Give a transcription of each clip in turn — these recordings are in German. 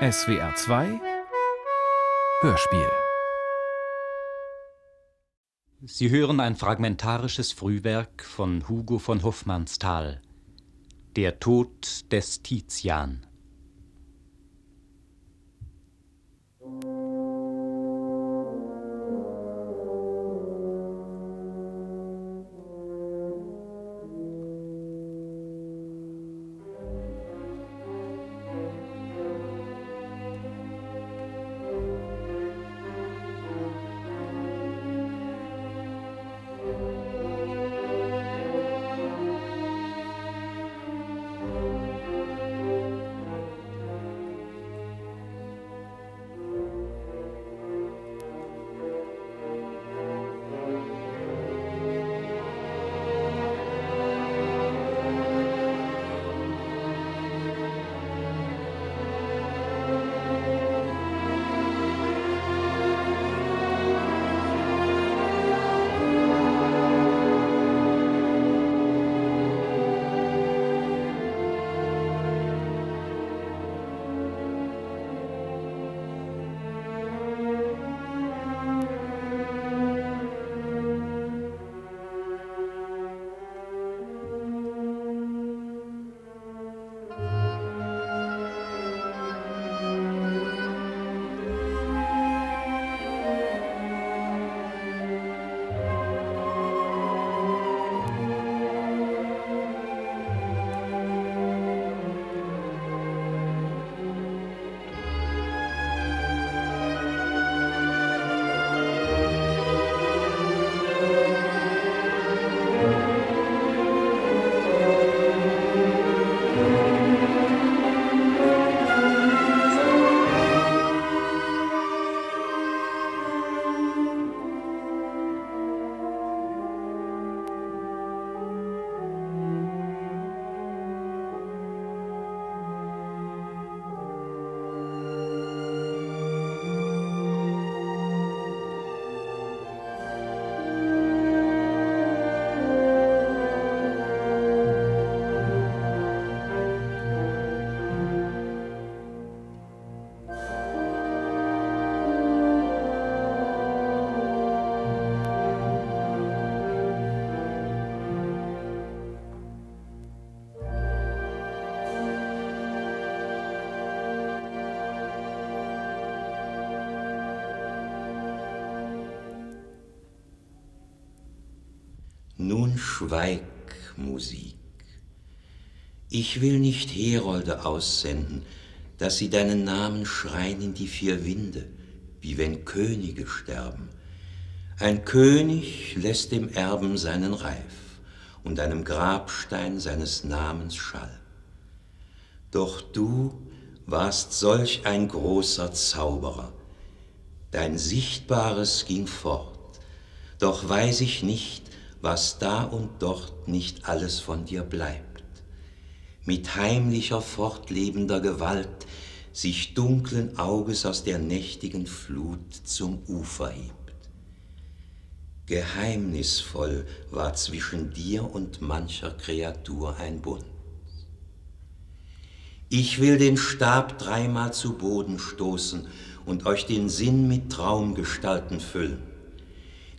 SWR 2 Hörspiel. Sie hören ein fragmentarisches Frühwerk von Hugo von Hofmannsthal Der Tod des Tizian Nun schweig, Musik. Ich will nicht Herolde aussenden, dass sie deinen Namen schreien in die vier Winde, wie wenn Könige sterben. Ein König lässt dem Erben seinen Reif und einem Grabstein seines Namens Schall. Doch du warst solch ein großer Zauberer. Dein Sichtbares ging fort, doch weiß ich nicht, was da und dort nicht alles von dir bleibt. Mit heimlicher, fortlebender Gewalt sich dunklen Auges aus der nächtigen Flut zum Ufer hebt. Geheimnisvoll war zwischen dir und mancher Kreatur ein Bund. Ich will den Stab dreimal zu Boden stoßen und euch den Sinn mit Traumgestalten füllen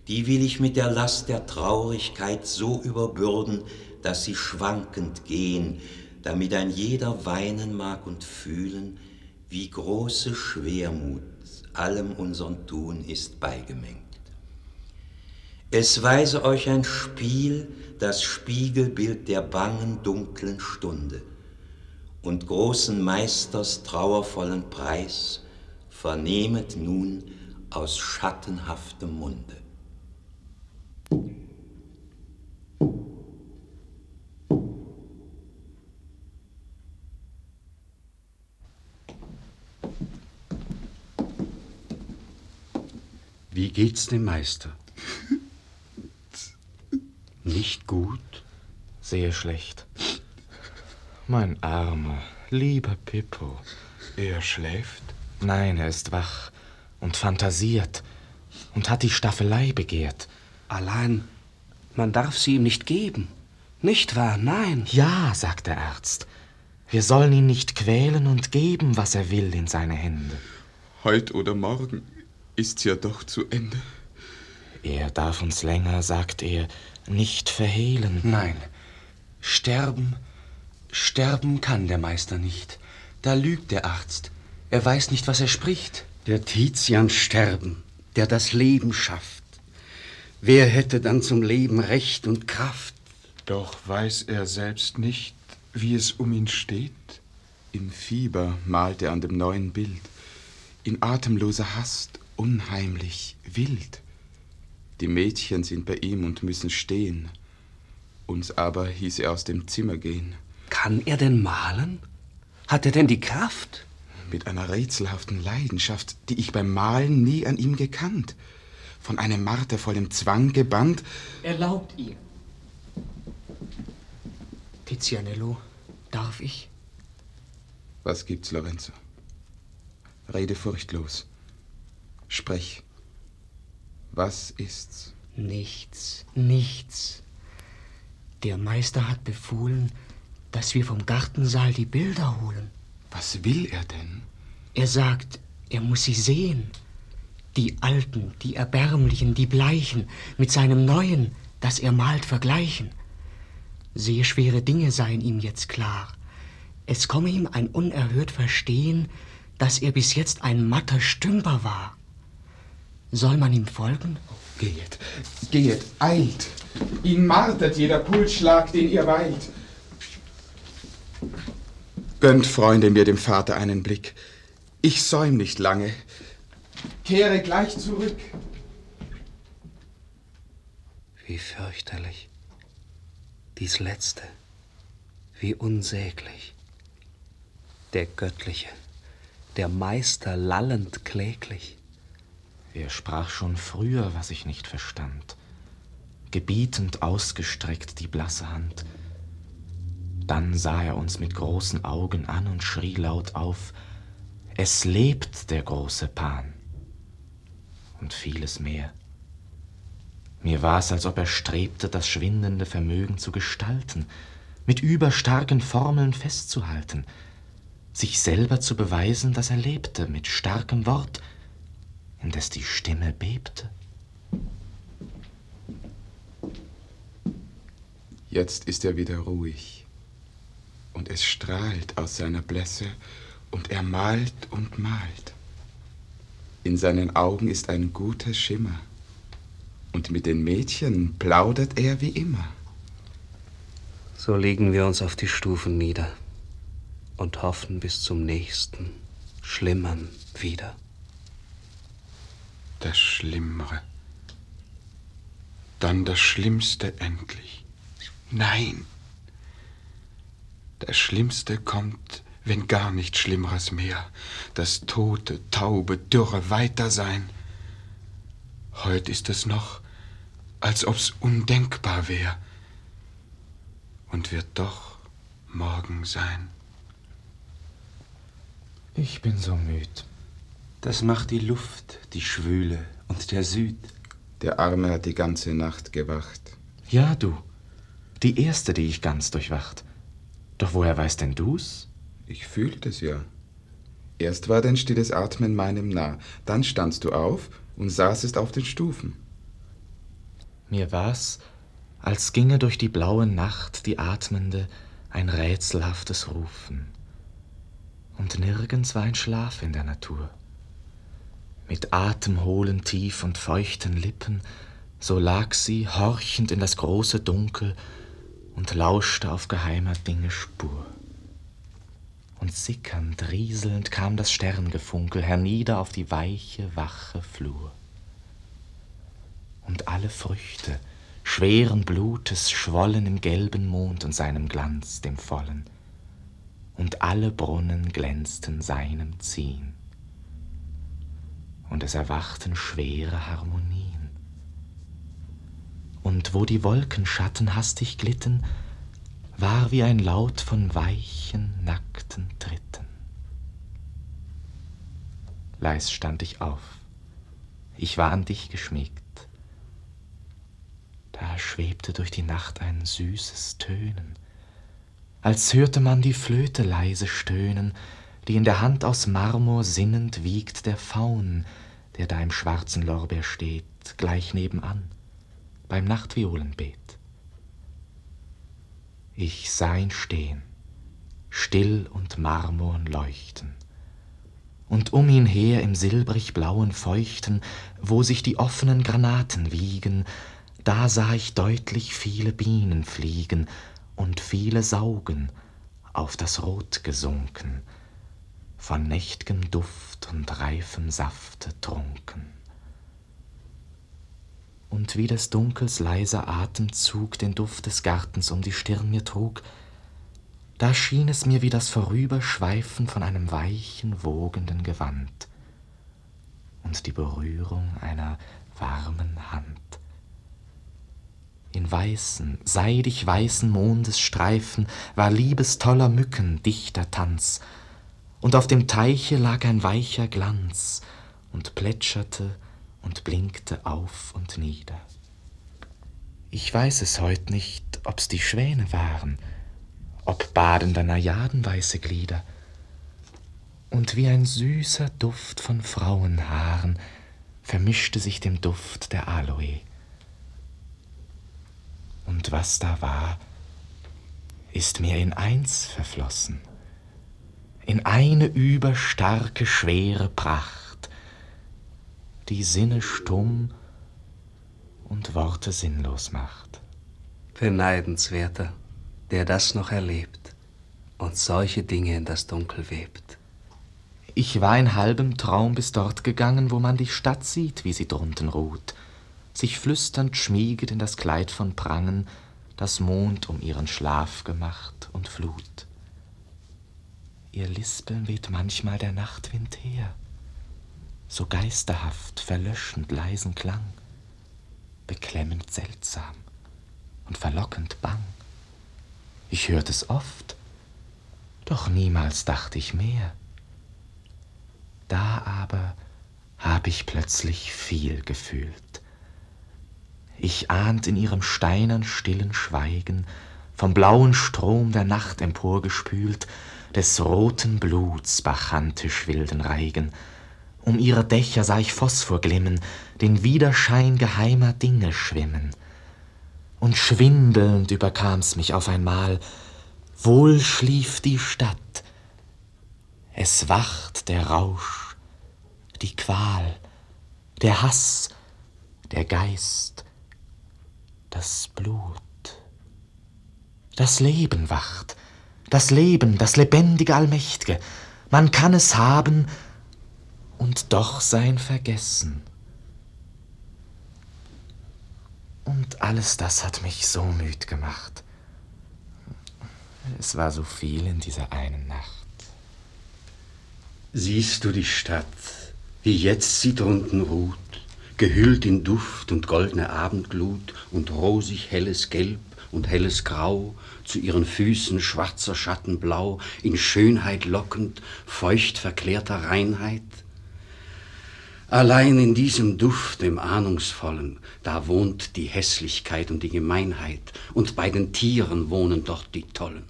die will ich mit der Last der Traurigkeit so überbürden, dass sie schwankend gehen, damit ein jeder weinen mag und fühlen, wie große Schwermut allem unsern Tun ist beigemengt. Es weise euch ein Spiel, das Spiegelbild der bangen, dunklen Stunde und großen Meisters trauervollen Preis vernehmet nun aus schattenhaftem Munde. Wie geht's dem Meister? Nicht gut? Sehr schlecht. Mein armer, lieber Pippo. Er schläft? Nein, er ist wach und fantasiert und hat die Staffelei begehrt. Allein, man darf sie ihm nicht geben. Nicht wahr? Nein. Ja, sagt der Arzt. Wir sollen ihn nicht quälen und geben, was er will, in seine Hände. Heut oder morgen ist's ja doch zu Ende. Er darf uns länger, sagt er, nicht verhehlen. Nein, sterben, sterben kann der Meister nicht. Da lügt der Arzt. Er weiß nicht, was er spricht. Der Tizian sterben, der das Leben schafft. Wer hätte dann zum Leben Recht und Kraft? Doch weiß er selbst nicht, wie es um ihn steht. Im Fieber malt er an dem neuen Bild, in atemloser Hast, unheimlich, wild. Die Mädchen sind bei ihm und müssen stehen. Uns aber hieß er aus dem Zimmer gehen. Kann er denn malen? Hat er denn die Kraft? Mit einer rätselhaften Leidenschaft, die ich beim Malen nie an ihm gekannt. Von einem martervollen Zwang gebannt. Erlaubt ihr. Tizianello, darf ich? Was gibt's, Lorenzo? Rede furchtlos. Sprech. Was ist's? Nichts, nichts. Der Meister hat befohlen, dass wir vom Gartensaal die Bilder holen. Was will er denn? Er sagt, er muss sie sehen. Die alten, die erbärmlichen, die bleichen, mit seinem neuen, das er malt, vergleichen. Sehr schwere Dinge seien ihm jetzt klar. Es komme ihm ein unerhört Verstehen, dass er bis jetzt ein matter Stümper war. Soll man ihm folgen? Geht, geht, eilt. Ihn martert jeder Pulsschlag, den ihr weilt. Gönnt, Freunde, mir dem Vater einen Blick. Ich säum nicht lange. Kehre gleich zurück. Wie fürchterlich. Dies Letzte. Wie unsäglich. Der Göttliche, der Meister lallend kläglich. Er sprach schon früher, was ich nicht verstand. Gebietend ausgestreckt die blasse Hand. Dann sah er uns mit großen Augen an und schrie laut auf, es lebt der große Pan. Und vieles mehr. Mir war's, als ob er strebte, das schwindende Vermögen zu gestalten, mit überstarken Formeln festzuhalten, sich selber zu beweisen, dass er lebte, mit starkem Wort, indes die Stimme bebte. Jetzt ist er wieder ruhig. Und es strahlt aus seiner Blässe, und er malt und malt. In seinen Augen ist ein guter Schimmer, und mit den Mädchen plaudert er wie immer. So legen wir uns auf die Stufen nieder und hoffen bis zum nächsten, schlimmern wieder. Das Schlimmere. Dann das Schlimmste endlich. Nein. Das Schlimmste kommt, wenn gar nichts Schlimmeres mehr. Das tote, taube, dürre Weitersein. Heut ist es noch, als ob's undenkbar wär. Und wird doch morgen sein. Ich bin so müd. Das macht die Luft, die Schwüle und der Süd. Der Arme hat die ganze Nacht gewacht. Ja, du. Die erste, die ich ganz durchwacht. Doch woher weißt denn du's? Ich fühlte es ja. Erst war dein stilles Atmen meinem nah, dann standst du auf und saßest auf den Stufen. Mir war's, als ginge durch die blaue Nacht die atmende ein rätselhaftes Rufen. Und nirgends war ein Schlaf in der Natur. Mit atemhohlen, tief und feuchten Lippen, so lag sie horchend in das große Dunkel und lauschte auf geheimer Dinge Spur. Und sickernd, rieselnd kam das Sterngefunkel hernieder auf die weiche, wache Flur. Und alle Früchte schweren Blutes schwollen im gelben Mond und seinem Glanz, dem vollen. Und alle Brunnen glänzten seinem Ziehen. Und es erwachten schwere Harmonien. Und wo die Wolkenschatten hastig glitten, war wie ein Laut von weichen, nackten Tritten. Leis stand ich auf. Ich war an dich geschmiegt. Da schwebte durch die Nacht ein süßes Tönen, als hörte man die Flöte leise stöhnen, die in der Hand aus Marmor sinnend wiegt der Faun, der da im schwarzen Lorbeer steht, gleich nebenan, beim Nachtviolenbeet. Ich sah ihn stehen, still und marmorn leuchten, und um ihn her im silbrig blauen Feuchten, wo sich die offenen Granaten wiegen, da sah ich deutlich viele Bienen fliegen und viele saugen, auf das Rot gesunken, von nächt'gem Duft und reifem Safte trunken. Und wie des Dunkels leiser Atemzug den Duft des Gartens um die Stirn mir trug, da schien es mir wie das Vorüberschweifen von einem weichen, wogenden Gewand und die Berührung einer warmen Hand. In weißen, seidig weißen Mondesstreifen war liebestoller Mücken dichter Tanz, und auf dem Teiche lag ein weicher Glanz und plätscherte und blinkte auf und nieder. Ich weiß es heut nicht, ob's die Schwäne waren, ob badender Najaden weiße Glieder, und wie ein süßer Duft von Frauenhaaren vermischte sich dem Duft der Aloe. Und was da war, ist mir in eins verflossen, in eine überstarke, schwere Pracht, die Sinne stumm und Worte sinnlos macht. Beneidenswerter, der das noch erlebt und solche Dinge in das Dunkel webt. Ich war in halbem Traum bis dort gegangen, wo man die Stadt sieht, wie sie drunten ruht, sich flüsternd schmieget in das Kleid von Prangen, das Mond um ihren Schlaf gemacht und Flut. Ihr Lispeln weht manchmal der Nachtwind her, so geisterhaft, verlöschend leisen Klang, beklemmend seltsam und verlockend bang. Ich hört es oft, doch niemals dacht ich mehr. Da aber hab ich plötzlich viel gefühlt ich ahnt in ihrem steinern stillen Schweigen, vom blauen Strom der Nacht emporgespült, des roten Bluts bachantisch wilden Reigen. Um ihre Dächer sah ich Phosphor glimmen, den Widerschein geheimer Dinge schwimmen. Und schwindelnd überkam's mich auf einmal, wohl schlief die Stadt. Es wacht der Rausch, die Qual, der Hass, der Geist, das Blut. Das Leben wacht, das Leben, das lebendige Allmächtige. Man kann es haben und doch sein vergessen. Und alles das hat mich so müd gemacht. Es war so viel in dieser einen Nacht. Siehst du die Stadt, wie jetzt sie drunten ruht? gehüllt in Duft und goldne Abendglut und rosig helles Gelb und helles Grau, zu ihren Füßen schwarzer Schatten blau, in Schönheit lockend, feucht verklärter Reinheit. Allein in diesem Duft, dem Ahnungsvollen, da wohnt die Hässlichkeit und die Gemeinheit, und bei den Tieren wohnen dort die Tollen.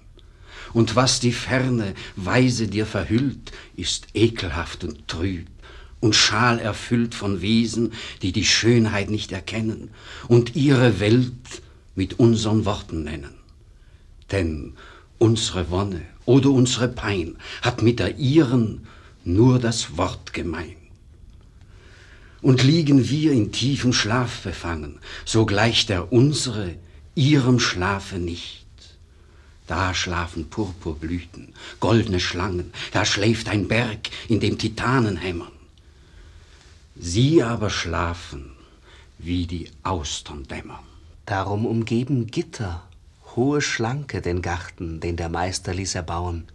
Und was die Ferne weise dir verhüllt, ist ekelhaft und trüb, und schal erfüllt von Wesen, die die Schönheit nicht erkennen und ihre Welt mit unseren Worten nennen. Denn unsere Wonne oder unsere Pein hat mit der ihren nur das Wort gemein. Und liegen wir in tiefem Schlaf befangen, so gleicht der unsere ihrem Schlafe nicht. Da schlafen Purpurblüten, goldene Schlangen, da schläft ein Berg, in dem Titanen hämmern. Sie aber schlafen, wie die Austern dämmern. Darum umgeben Gitter, hohe Schlanke den Garten, den der Meister ließ erbauen.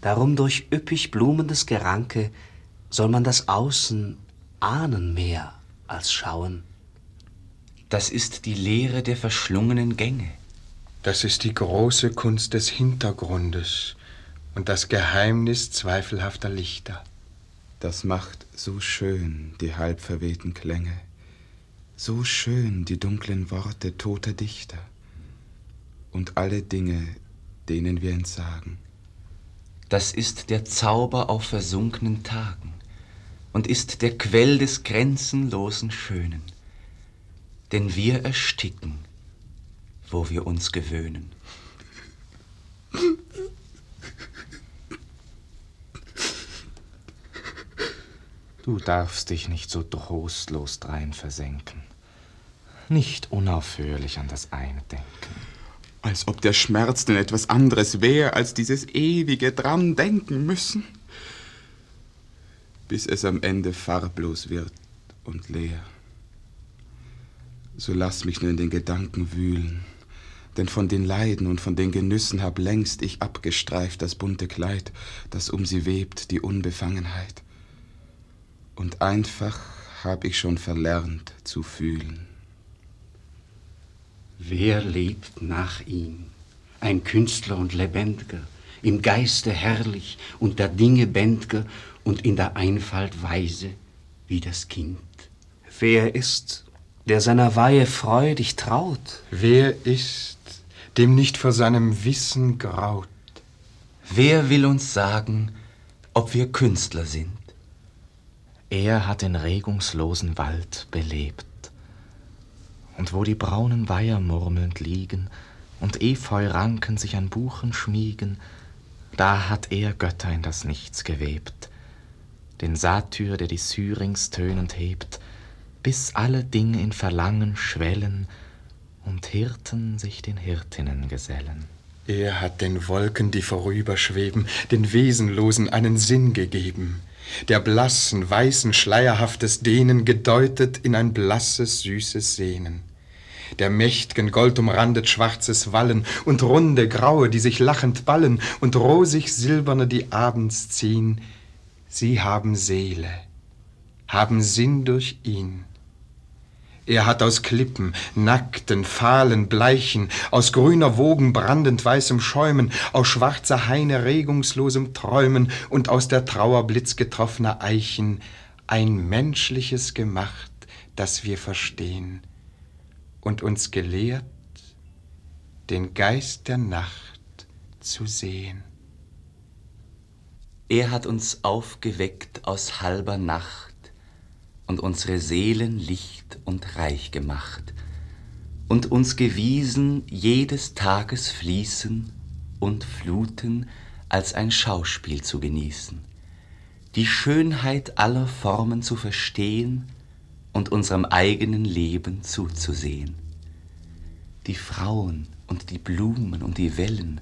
Darum durch üppig blumendes Geranke soll man das Außen ahnen mehr als schauen. Das ist die Lehre der verschlungenen Gänge. Das ist die große Kunst des Hintergrundes und das Geheimnis zweifelhafter Lichter. Das macht so schön die halbverwehten Klänge, so schön die dunklen Worte toter Dichter. Und alle Dinge denen wir entsagen. Das ist der Zauber auf versunkenen Tagen und ist der Quell des grenzenlosen Schönen. Denn wir ersticken, wo wir uns gewöhnen. Du darfst dich nicht so trostlos drein versenken. Nicht unaufhörlich an das eine denken. Als ob der Schmerz denn etwas anderes wäre, als dieses ewige dran denken müssen. Bis es am Ende farblos wird und leer. So lass mich nur in den Gedanken wühlen, denn von den Leiden und von den Genüssen hab längst ich abgestreift das bunte Kleid, das um sie webt, die Unbefangenheit. Und einfach hab ich schon verlernt zu fühlen. Wer lebt nach ihm? Ein Künstler und Lebendiger, im Geiste herrlich und der Dinge bändger und in der Einfalt weise wie das Kind. Wer ist, der seiner Weihe freudig traut? Wer ist, dem nicht vor seinem Wissen graut? Wer will uns sagen, ob wir Künstler sind? Er hat den regungslosen Wald belebt. Und wo die braunen Weiher murmelnd liegen und Efeuranken sich an Buchen schmiegen, da hat er Götter in das Nichts gewebt, den Satyr, der die Syrinx tönend hebt, bis alle Dinge in Verlangen schwellen und Hirten sich den Hirtinnen gesellen. Er hat den Wolken, die vorüberschweben, den Wesenlosen einen Sinn gegeben, der blassen, weißen, schleierhaftes Dehnen gedeutet in ein blasses, süßes Sehnen. Der mächt'gen goldumrandet schwarzes Wallen und runde graue, die sich lachend ballen und rosig silberne, die abends ziehen. Sie haben Seele, haben Sinn durch ihn. Er hat aus Klippen, nackten, fahlen, bleichen, aus grüner Wogen brandend weißem Schäumen, aus schwarzer Heine regungslosem Träumen und aus der Trauer blitzgetroffener Eichen ein menschliches gemacht, das wir verstehen und uns gelehrt, den Geist der Nacht zu sehen. Er hat uns aufgeweckt aus halber Nacht und unsere Seelen licht und reich gemacht und uns gewiesen jedes Tages Fließen und Fluten als ein Schauspiel zu genießen, die Schönheit aller Formen zu verstehen und unserem eigenen Leben zuzusehen. Die Frauen und die Blumen und die Wellen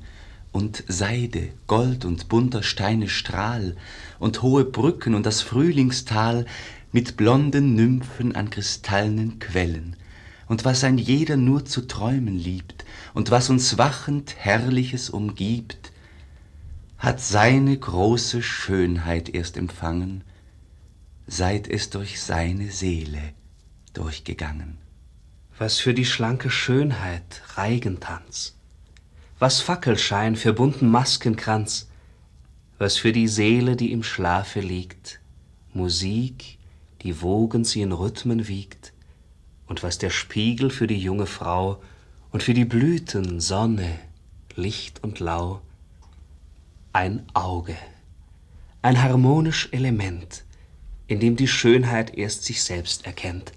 und Seide, Gold und bunter Steine Strahl und hohe Brücken und das Frühlingstal mit blonden Nymphen an kristallnen Quellen, und was ein jeder nur zu träumen liebt, und was uns wachend Herrliches umgibt, hat seine große Schönheit erst empfangen, seit es durch seine Seele durchgegangen. Was für die schlanke Schönheit Reigentanz, was Fackelschein für bunten Maskenkranz, was für die Seele, die im Schlafe liegt, Musik, die Wogen sie in Rhythmen wiegt, und was der Spiegel für die junge Frau und für die Blüten Sonne, Licht und Lau, ein Auge, ein harmonisch Element, in dem die Schönheit erst sich selbst erkennt.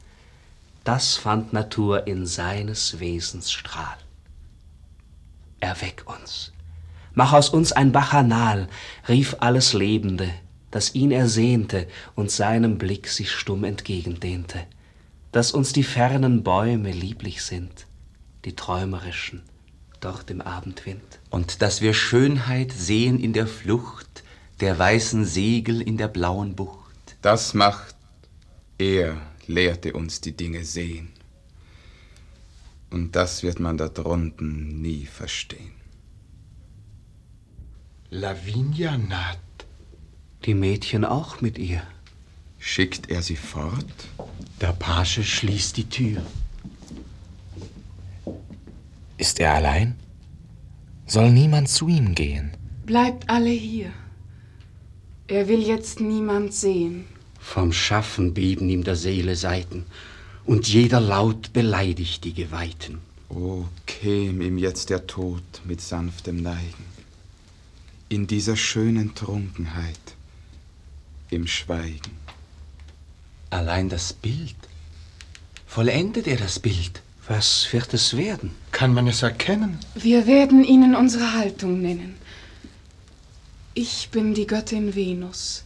Das fand Natur in seines Wesens Strahl. Erweck uns, mach aus uns ein Bacchanal, rief alles Lebende, das ihn ersehnte und seinem Blick sich stumm entgegendehnte, dass uns die fernen Bäume lieblich sind, die träumerischen, dort im Abendwind. Und dass wir Schönheit sehen in der Flucht der weißen Segel in der blauen Bucht. Das macht, er lehrte uns die Dinge sehen. Und das wird man da drunten nie verstehen. Lavinia naht. Die Mädchen auch mit ihr. Schickt er sie fort? Der Page schließt die Tür. Ist er allein? Soll niemand zu ihm gehen? Bleibt alle hier. Er will jetzt niemand sehen. Vom Schaffen beben ihm der Seele Seiten, und jeder Laut beleidigt die Geweihten. O, käm ihm jetzt der Tod mit sanftem Neigen, in dieser schönen Trunkenheit, im Schweigen. Allein das Bild. Vollendet er das Bild? Was wird es werden? Kann man es erkennen? Wir werden Ihnen unsere Haltung nennen. Ich bin die Göttin Venus.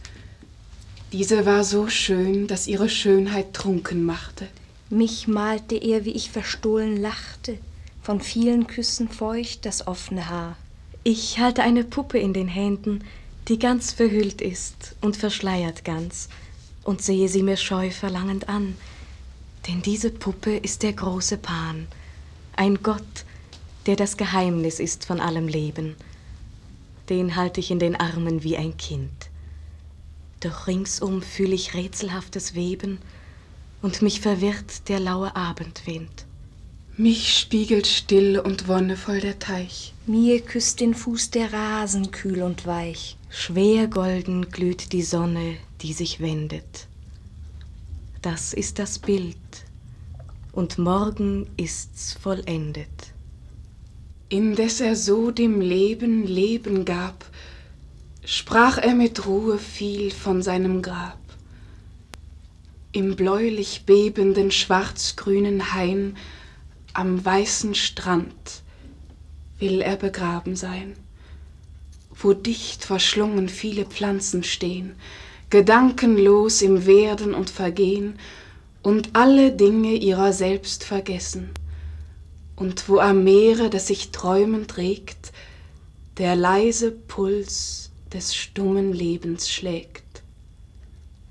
Diese war so schön, dass ihre Schönheit trunken machte. Mich malte er, wie ich verstohlen lachte, von vielen Küssen feucht das offene Haar. Ich halte eine Puppe in den Händen, die ganz verhüllt ist und verschleiert ganz, und sehe sie mir scheu verlangend an, denn diese Puppe ist der große Pan, ein Gott, der das Geheimnis ist von allem Leben. Den halte ich in den Armen wie ein Kind. Doch ringsum fühle ich rätselhaftes Weben, und mich verwirrt der laue Abendwind. Mich spiegelt still und wonnevoll der Teich. Mir küsst den Fuß der Rasen kühl und weich. Schwer golden glüht die Sonne, die sich wendet. Das ist das Bild, und morgen ist's vollendet. Indes er so dem Leben Leben gab, sprach er mit Ruhe viel von seinem Grab. Im bläulich bebenden schwarzgrünen Hain am weißen Strand will er begraben sein, wo dicht verschlungen viele Pflanzen stehen, gedankenlos im Werden und Vergehen und alle Dinge ihrer selbst vergessen, und wo am Meere, das sich träumend regt, der leise Puls des stummen Lebens schlägt.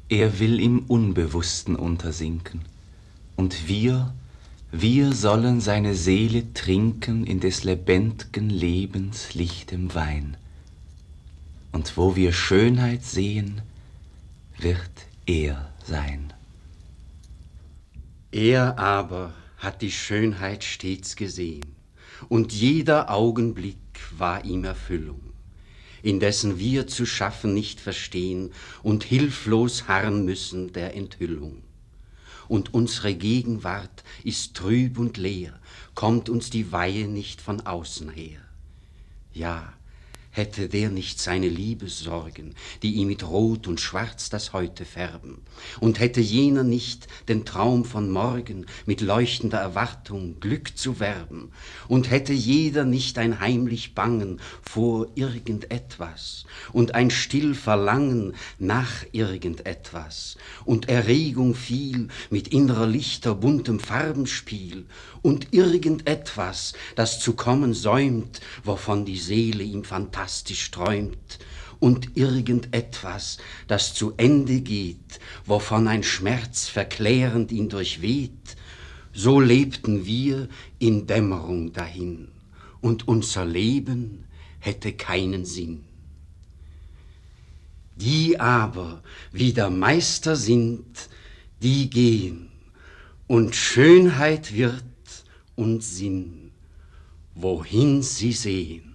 Er will im Unbewussten untersinken, und wir, wir sollen seine Seele trinken in des lebendigen Lebens lichtem Wein. Und wo wir Schönheit sehen, wird er sein. Er aber hat die Schönheit stets gesehen, und jeder Augenblick war ihm Erfüllung, indessen wir zu schaffen nicht verstehen und hilflos harren müssen der Enthüllung. Und unsere Gegenwart ist trüb und leer, kommt uns die Weihe nicht von außen her. Ja, hätte der nicht seine Liebessorgen, die ihm mit Rot und Schwarz das Heute färben, und hätte jener nicht den Traum von morgen mit leuchtender Erwartung Glück zu werben, und hätte jeder nicht ein heimlich Bangen vor irgendetwas und ein still Verlangen nach irgendetwas? Und Erregung viel mit innerer Lichter buntem Farbenspiel und irgendetwas, das zu kommen säumt, wovon die Seele ihm fantastisch träumt, und irgendetwas, das zu Ende geht, wovon ein Schmerz verklärend ihn durchweht, so lebten wir in Dämmerung dahin, und unser Leben hätte keinen Sinn. Die aber wieder Meister sind, die gehen, und Schönheit wird und Sinn, wohin sie sehen.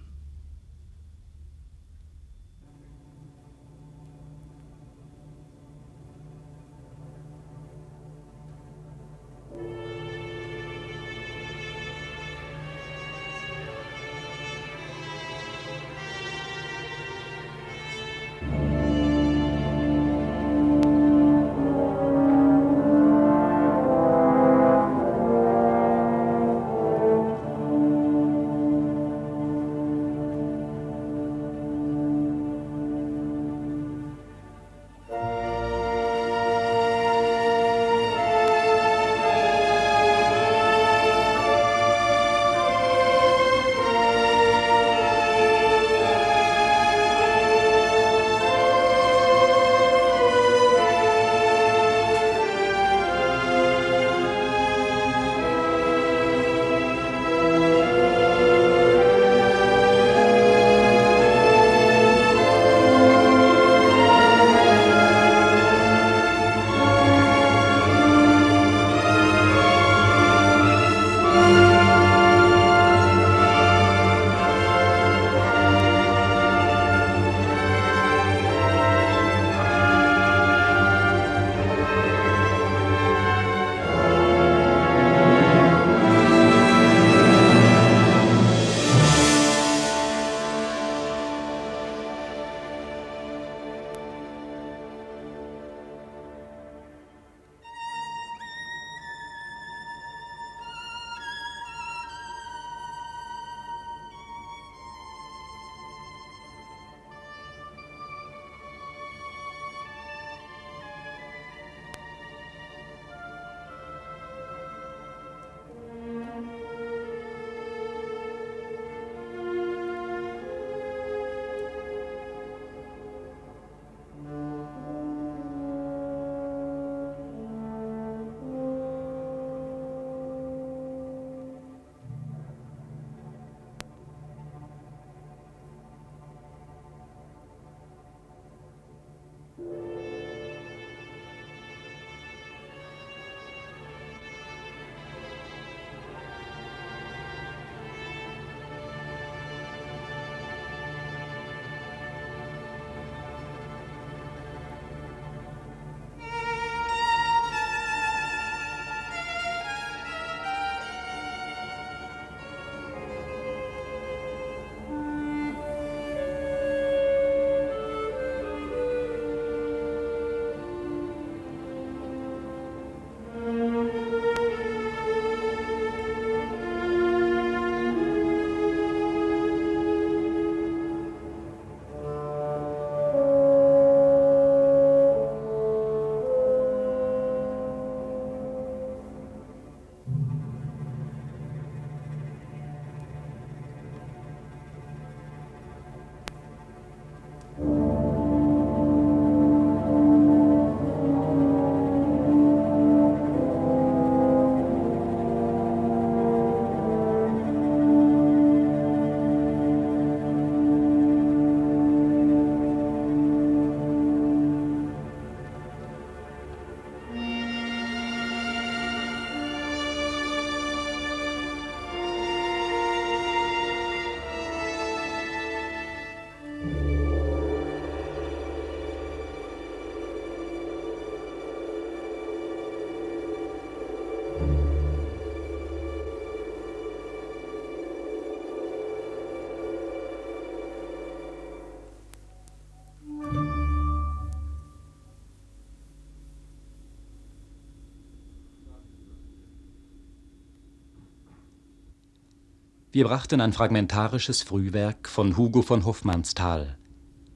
Wir brachten ein fragmentarisches Frühwerk von Hugo von Hofmannsthal,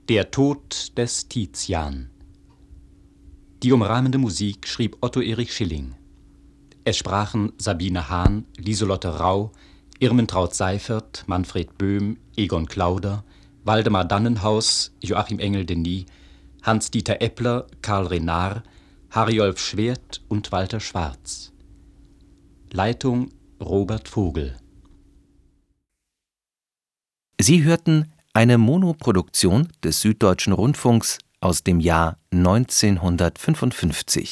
Der Tod des Tizian. Die umrahmende Musik schrieb Otto Erich Schilling. Es sprachen Sabine Hahn, Lieselotte Rau, Irmentraut Seifert, Manfred Böhm, Egon Klauder, Waldemar Dannenhaus, Joachim Engel-Denis, Hans-Dieter Eppler, Karl Renard, Hariolf Schwert und Walter Schwarz. Leitung Robert Vogel. Sie hörten eine Monoproduktion des Süddeutschen Rundfunks aus dem Jahr 1955